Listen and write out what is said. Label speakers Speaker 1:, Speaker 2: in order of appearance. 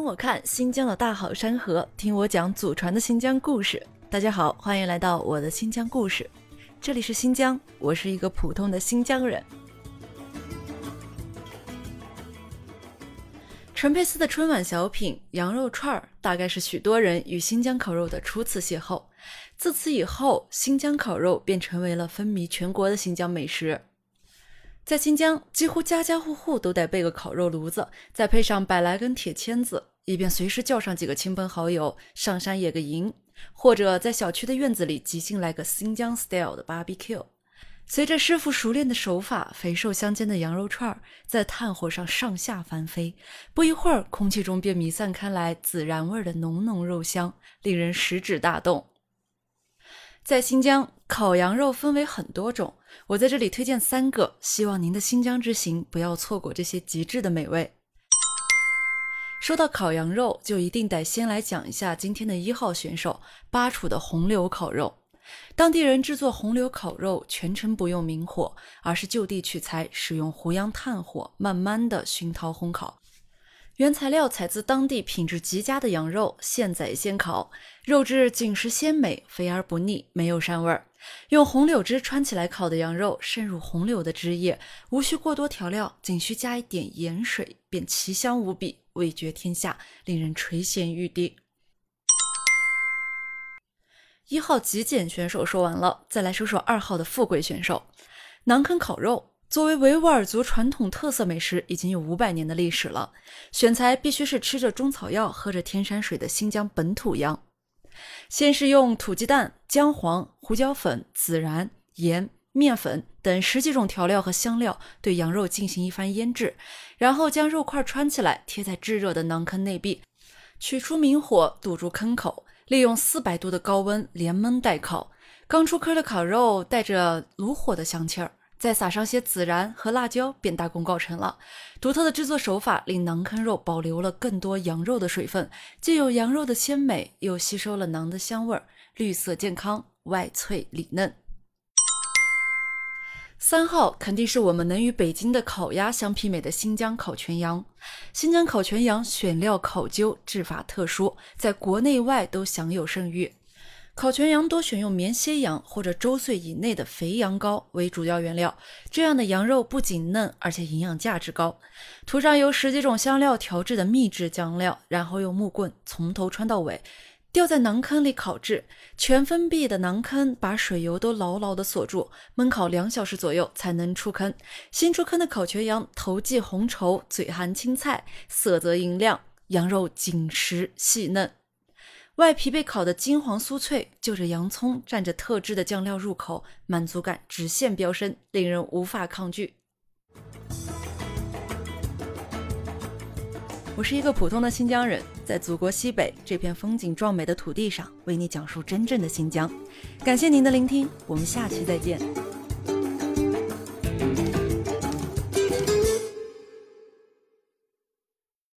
Speaker 1: 跟我看新疆的大好山河，听我讲祖传的新疆故事。大家好，欢迎来到我的新疆故事。这里是新疆，我是一个普通的新疆人。陈佩斯的春晚小品羊肉串儿，大概是许多人与新疆烤肉的初次邂逅。自此以后，新疆烤肉便成为了风靡全国的新疆美食。在新疆，几乎家家户户都得备个烤肉炉子，再配上百来根铁签子，以便随时叫上几个亲朋好友上山野个营，或者在小区的院子里即兴来个新疆 style 的 barbecue。随着师傅熟练的手法，肥瘦相间的羊肉串在炭火上上下翻飞，不一会儿，空气中便弥散开来孜然味的浓浓肉香，令人食指大动。在新疆，烤羊肉分为很多种，我在这里推荐三个，希望您的新疆之行不要错过这些极致的美味。说到烤羊肉，就一定得先来讲一下今天的一号选手巴楚的红柳烤肉。当地人制作红柳烤肉，全程不用明火，而是就地取材，使用胡杨炭火，慢慢的熏陶烘烤。原材料采自当地品质极佳的羊肉，现宰现烤，肉质紧实鲜美，肥而不腻，没有膻味儿。用红柳枝穿起来烤的羊肉，渗入红柳的汁液，无需过多调料，仅需加一点盐水，便奇香无比，味绝天下，令人垂涎欲滴。一号极简选手说完了，再来说说二号的富贵选手——馕坑烤肉。作为维吾尔族传统特色美食，已经有五百年的历史了。选材必须是吃着中草药、喝着天山水的新疆本土羊。先是用土鸡蛋、姜黄、胡椒粉、孜然、盐、面粉等十几种调料和香料对羊肉进行一番腌制，然后将肉块穿起来贴在炙热的馕坑内壁，取出明火堵住坑口，利用四百度的高温连焖带烤。刚出坑的烤肉带着炉火的香气儿。再撒上些孜然和辣椒，便大功告成了。独特的制作手法令馕坑肉保留了更多羊肉的水分，既有羊肉的鲜美，又吸收了馕的香味儿，绿色健康，外脆里嫩。三号肯定是我们能与北京的烤鸭相媲美的新疆烤全羊。新疆烤全羊选料考究，制法特殊，在国内外都享有盛誉。烤全羊多选用绵歇羊或者周岁以内的肥羊羔为主要原料，这样的羊肉不仅嫩，而且营养价值高。涂上由十几种香料调制的秘制酱料，然后用木棍从头穿到尾，吊在馕坑里烤制。全封闭的馕坑把水油都牢牢地锁住，焖烤两小时左右才能出坑。新出坑的烤全羊头髻红稠，嘴含青菜，色泽莹亮，羊肉紧实细嫩。外皮被烤得金黄酥脆，就着洋葱蘸着特制的酱料入口，满足感直线飙升，令人无法抗拒。我是一个普通的新疆人，在祖国西北这片风景壮美的土地上，为你讲述真正的新疆。感谢您的聆听，我们下期再见。